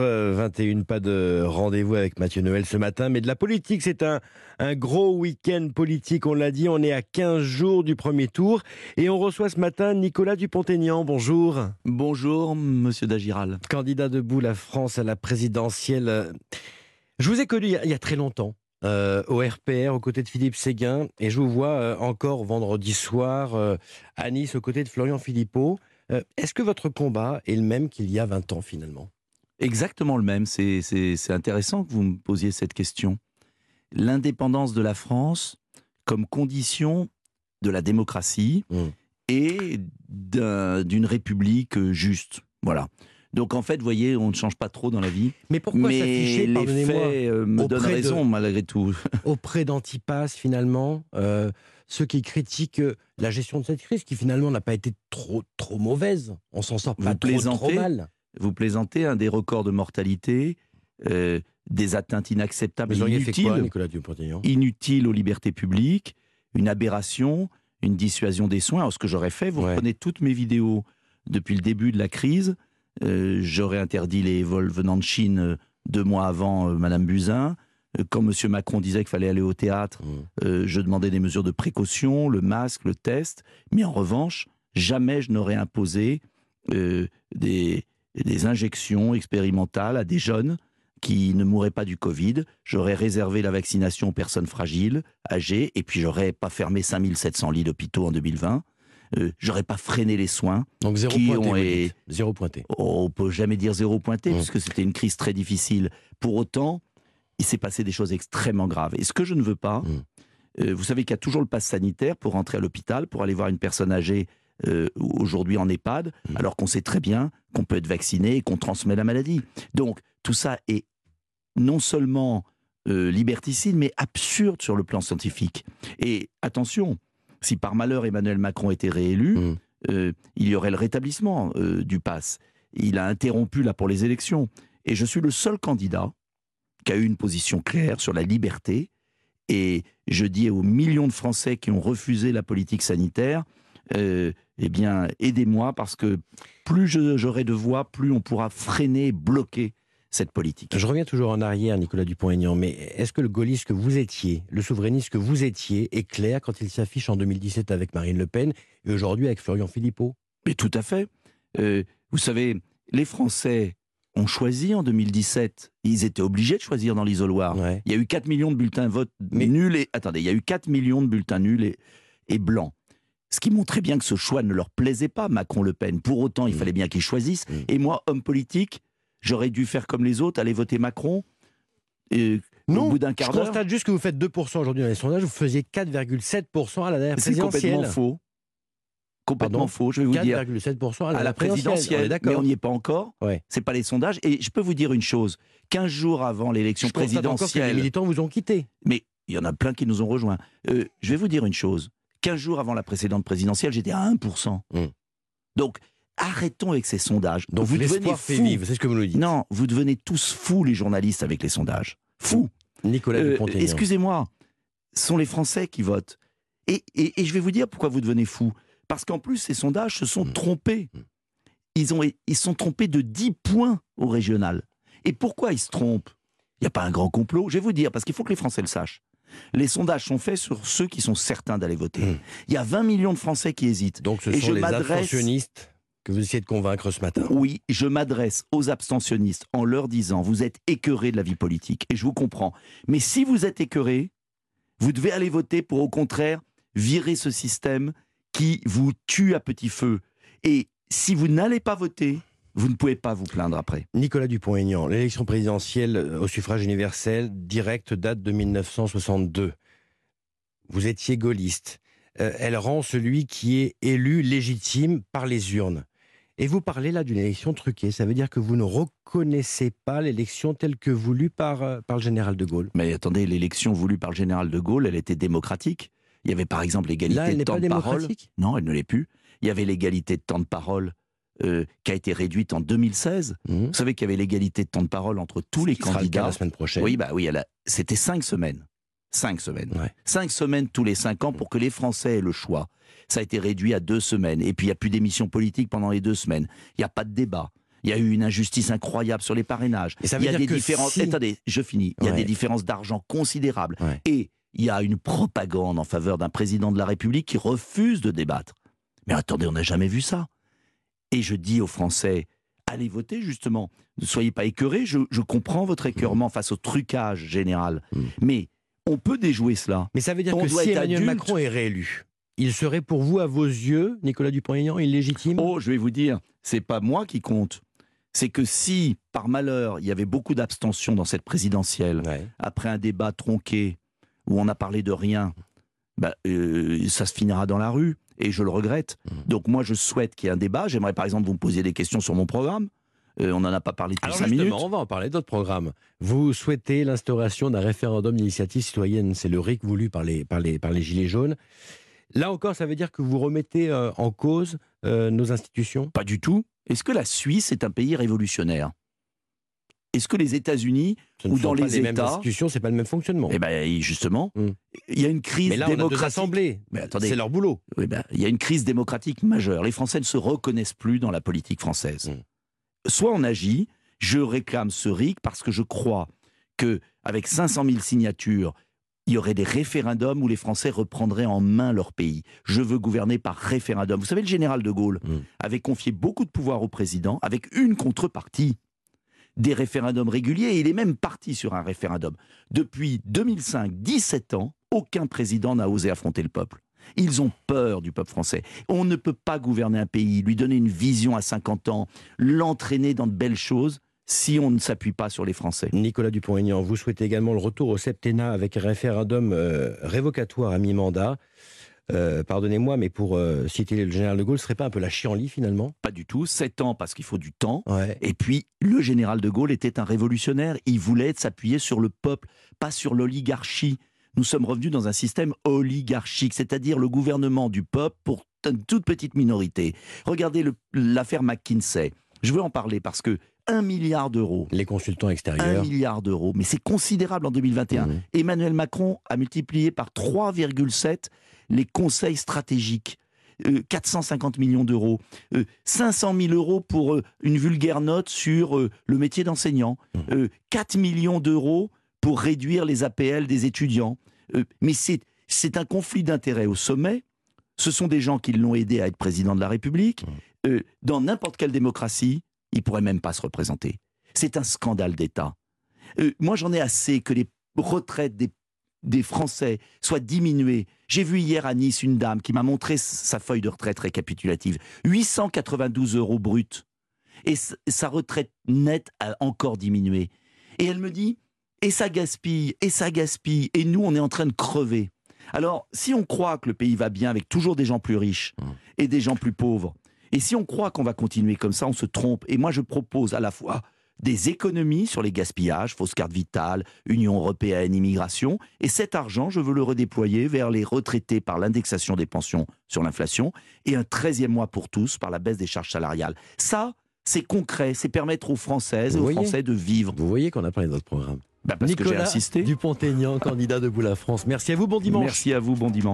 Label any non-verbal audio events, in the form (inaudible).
21, pas de rendez-vous avec Mathieu Noël ce matin, mais de la politique, c'est un, un gros week-end politique, on l'a dit, on est à 15 jours du premier tour, et on reçoit ce matin Nicolas Dupont-Aignan, bonjour. Bonjour, monsieur Dagiral. Candidat debout la France à la présidentielle. Je vous ai connu il y a, très longtemps. Euh, au RPR aux côtés de Philippe Séguin et je vous vois euh, encore vendredi soir euh, à Nice aux côtés de Florian Philippot. Est-ce que votre combat est le même qu'il y a 20 ans finalement? Exactement le même. C'est intéressant que vous me posiez cette question. L'indépendance de la France comme condition de la démocratie mmh. et d'une république juste. Voilà. Donc en fait, vous voyez, on ne change pas trop dans la vie. Mais pourquoi s'afficher, les faits euh, me donnent raison malgré tout. (laughs) Auprès d'Antipas, finalement, euh, ceux qui critiquent euh, la gestion de cette crise, qui finalement n'a pas été trop trop mauvaise. On s'en sort pas trop, trop, mal. Vous plaisantez, un des records de mortalité, des atteintes inacceptables, inutiles, quoi, Nicolas inutiles aux libertés publiques, une aberration, une dissuasion des soins. Alors ce que j'aurais fait, vous prenez toutes mes vidéos depuis le début de la crise euh, j'aurais interdit les vols venant de Chine euh, deux mois avant euh, Madame Buzyn. Quand M. Macron disait qu'il fallait aller au théâtre, mmh. je demandais des mesures de précaution, le masque, le test. Mais en revanche, jamais je n'aurais imposé des, des injections expérimentales à des jeunes qui ne mourraient pas du Covid. J'aurais réservé la vaccination aux personnes fragiles, âgées, et puis j'aurais pas fermé 5700 lits d'hôpitaux en 2020. Euh, j'aurais pas freiné les soins. Donc zéro pointé. Zéro pointé. On peut jamais dire zéro pointé, mmh. puisque c'était une crise très difficile. Pour autant, il s'est passé des choses extrêmement graves. Et ce que je ne veux pas, mmh. euh, vous savez qu'il y a toujours le pass sanitaire pour rentrer à l'hôpital, pour aller voir une personne âgée euh, aujourd'hui en EHPAD, mmh. alors qu'on sait très bien qu'on peut être vacciné et qu'on transmet la maladie. Donc tout ça est non seulement liberticide, mais absurde sur le plan scientifique. Et attention, si par malheur Emmanuel Macron était réélu, mmh. euh, il y aurait le rétablissement euh, du pass. Il a interrompu là pour les élections. Et je suis le seul candidat qui a eu une position claire sur la liberté. Et je dis aux millions de Français qui ont refusé la politique sanitaire, euh, eh bien, aidez-moi parce que plus j'aurai de voix, plus on pourra freiner, bloquer cette politique. Je reviens toujours en arrière, Nicolas Dupont-Aignan, mais est-ce que le gaulliste que vous étiez, le souverainiste que vous étiez, est clair quand il s'affiche en 2017 avec Marine Le Pen et aujourd'hui avec Florian Philippot? Mais tout à fait. Euh, vous savez, les Français ont choisi en 2017. Ils étaient obligés de choisir dans l'isoloir. Il y a eu 4 millions de bulletins vote nuls et... Attendez, il y a eu 4 millions de bulletins nuls et, et blancs. Ce qui montrait bien que ce choix ne leur plaisait pas, Macron-Le Pen. Pour autant, il mmh. fallait bien qu'ils choisissent. Mmh. Et moi, homme politique, j'aurais dû faire comme les autres, aller voter Macron et non, au bout d'un quart d'heure. Je constate juste que vous faites 2% aujourd'hui dans les sondages, vous faisiez 4,7% à la dernière présidentielle. C'est complètement faux. Complètement faux, je vais vous dire. 4,7% à, la présidentielle. mais on n'y est pas encore. Ouais. C'est pas les sondages. Et je peux vous dire une chose 15 jours avant l'élection présidentielle. les militants vous ont quitté. Mais il y en a plein qui nous ont rejoints. Euh, je vais vous dire une chose 15 jours avant la précédente présidentielle, j'étais à 1%. Hum. Donc, arrêtons avec ces sondages. Donc vous devenez fous. c'est ce que vous nous dites. Non, vous devenez tous fous les journalistes avec les sondages. Fous. Nicolas euh, Excusez-moi, ce sont les Français qui votent. Et, je vais vous dire pourquoi vous devenez fous. Parce qu'en plus, ces sondages se sont hmm. trompés. Hmm. Ils, ont, ils sont trompés de 10 points au régional. Et pourquoi ils se trompent? Il n'y a pas un grand complot. Je vais vous dire, parce qu'il faut que les Français le sachent. Les sondages sont faits sur ceux qui sont certains d'aller voter. Hmm. Il y a 20 millions de Français qui hésitent. Donc ce sont je les abstentionnistes que vous essayez de convaincre ce matin. Oui, je m'adresse aux abstentionnistes en leur disant vous êtes écœurés de la vie politique et je vous comprends. Mais si vous êtes écœurés, vous devez aller voter pour au contraire virer ce système qui vous tue à petit feu. Et si vous n'allez pas voter, vous ne pouvez pas vous plaindre après. Nicolas Dupont-Aignan, l'élection présidentielle au suffrage universel direct date de 1962. Vous étiez gaulliste. Euh, elle rend celui qui est élu légitime par les urnes. Et vous parlez là d'une élection truquée. Ça veut dire que vous ne reconnaissez pas l'élection telle que voulue par, euh, par le général de Gaulle. Mais attendez, l'élection voulue par le général de Gaulle, elle était démocratique. Il y avait par exemple l'égalité de temps de parole. Non, elle ne l'est plus. Il y avait l'égalité de temps de parole euh, qui a été réduite en 2016. Mmh. Vous savez qu'il y avait l'égalité de temps de parole entre tous les candidats. la semaine prochaine. Oui, bah oui, c'était cinq semaines. Cinq semaines. Cinq semaines tous les cinq ans pour que les Français aient le choix ça a été réduit à deux semaines. Et puis il n'y a plus d'émissions politiques pendant les deux semaines. Il n'y a pas de débat. Il y a eu une injustice incroyable sur les parrainages. Et ça il y a dire des que différences. si- Attendez, je finis. Il y a Ouais. des différences d'argent considérables. Ouais. Et il y a une propagande en faveur d'un président de la République qui refuse de débattre. Mais attendez, on n'a jamais vu ça. Et je dis aux Français, allez voter justement. Ne soyez pas écœurés. Je, je comprends votre écœurement face au trucage général. Mm. Mais on peut déjouer cela. Mais ça veut dire On que si Emmanuel adulte. Macron est réélu, il serait pour vous, à vos yeux, Nicolas Dupont-Aignan, illégitime? Oh, je vais vous dire, c'est pas moi qui compte. C'est que si, par malheur, il y avait beaucoup d'abstention dans cette présidentielle, Ouais. après un débat tronqué où on a parlé de rien, bah, euh, ça se finira dans la rue. Et je le regrette. Mhm. Donc moi, je souhaite qu'il y ait un débat. J'aimerais par exemple vous me posiez des questions sur mon programme. Euh, on n'en a pas parlé depuis Alors cinq justement, minutes. on va en parler d'autres programmes. Vous souhaitez l'instauration d'un référendum d'initiative citoyenne, c'est le RIC voulu par les, par, les, par les Gilets jaunes. Là encore, ça veut dire que vous remettez euh, en cause euh, nos institutions? Pas du tout. Est-ce que la Suisse est un pays révolutionnaire? Est-ce que les États-Unis, Ou dans les les mêmes États. c'est pas le même fonctionnement. eh ben justement, Mm. il y a une crise Mais là, on démocratique. assemblées. Mais attendez, C'est leur boulot. Oui, ben, il y a une crise démocratique majeure. Les Français ne se reconnaissent plus dans la politique française. Mm. Soit on agit, je réclame ce RIC parce que je crois que avec 500 000 signatures, il y aurait des référendums où les Français reprendraient en main leur pays. Je veux gouverner par référendum. Vous savez, le général de Gaulle Mm. avait confié beaucoup de pouvoir au président avec une contrepartie. Des référendums réguliers, et il est même parti sur un référendum. Depuis 2005, 17 ans, aucun président n'a osé affronter le peuple. Ils ont peur du peuple français. On ne peut pas gouverner un pays, lui donner une vision à 50 ans, l'entraîner dans de belles choses si on ne s'appuie pas sur les Français. Nicolas Dupont-Aignan, vous souhaitez également le retour au septennat avec un référendum euh, révocatoire à mi-mandat. Euh, Pardonnez-moi, mais pour euh, citer le général de Gaulle, ce serait pas un peu la chienlit finalement? Pas du tout. 7 ans parce qu'il faut du temps. Ouais. Et puis, le général de Gaulle était un révolutionnaire. Il voulait s'appuyer sur le peuple, pas sur l'oligarchie. Nous sommes revenus dans un système oligarchique, c'est-à-dire le gouvernement du peuple pour une toute petite minorité. Regardez l'affaire McKinsey. Je veux en parler parce que 1 milliard d'euros, Les consultants 1 extérieurs. milliard d'euros, mais c'est considérable en 2021. Mhm. Emmanuel Macron a multiplié par 3,7 les conseils stratégiques. Euh, 450 millions d'euros, Euh, 500 000 euros pour euh, une vulgaire note sur euh, le métier d'enseignant, Mhm. Euh, 4 millions d'euros pour réduire les APL des étudiants. Euh, mais c'est un conflit d'intérêts au sommet. Ce sont des gens qui l'ont aidé à être président de la République. Euh, dans n'importe quelle démocratie, il pourrait même pas se représenter. C'est un scandale d'État. Euh, moi, j'en ai assez que les retraites des, des Français soient diminuées. J'ai vu hier à Nice une dame qui m'a montré sa feuille de retraite récapitulative. 892 euros bruts. Et sa retraite nette a encore diminué. Et elle me dit, et ça gaspille, et ça gaspille, et nous, on est en train de crever. Alors, si on croit que le pays va bien avec toujours des gens plus riches Mmh. et des gens plus pauvres, et si on croit qu'on va continuer comme ça, on se trompe. Et moi, je propose à la fois des économies sur les gaspillages, fausse carte vitale, Union européenne, immigration, et cet argent, je veux le redéployer vers les retraités par l'indexation des pensions sur l'inflation, et un 13e mois pour tous par la baisse des charges salariales. Ça, c'est concret, c'est permettre aux Françaises et aux Français de vivre. Vous voyez qu'on a parlé de votre programme. Bah, parce que j'ai Nicolas insisté. Dupont-Aignan, candidat de Bout la France. Merci à vous, bon dimanche. Merci à vous, bon dimanche.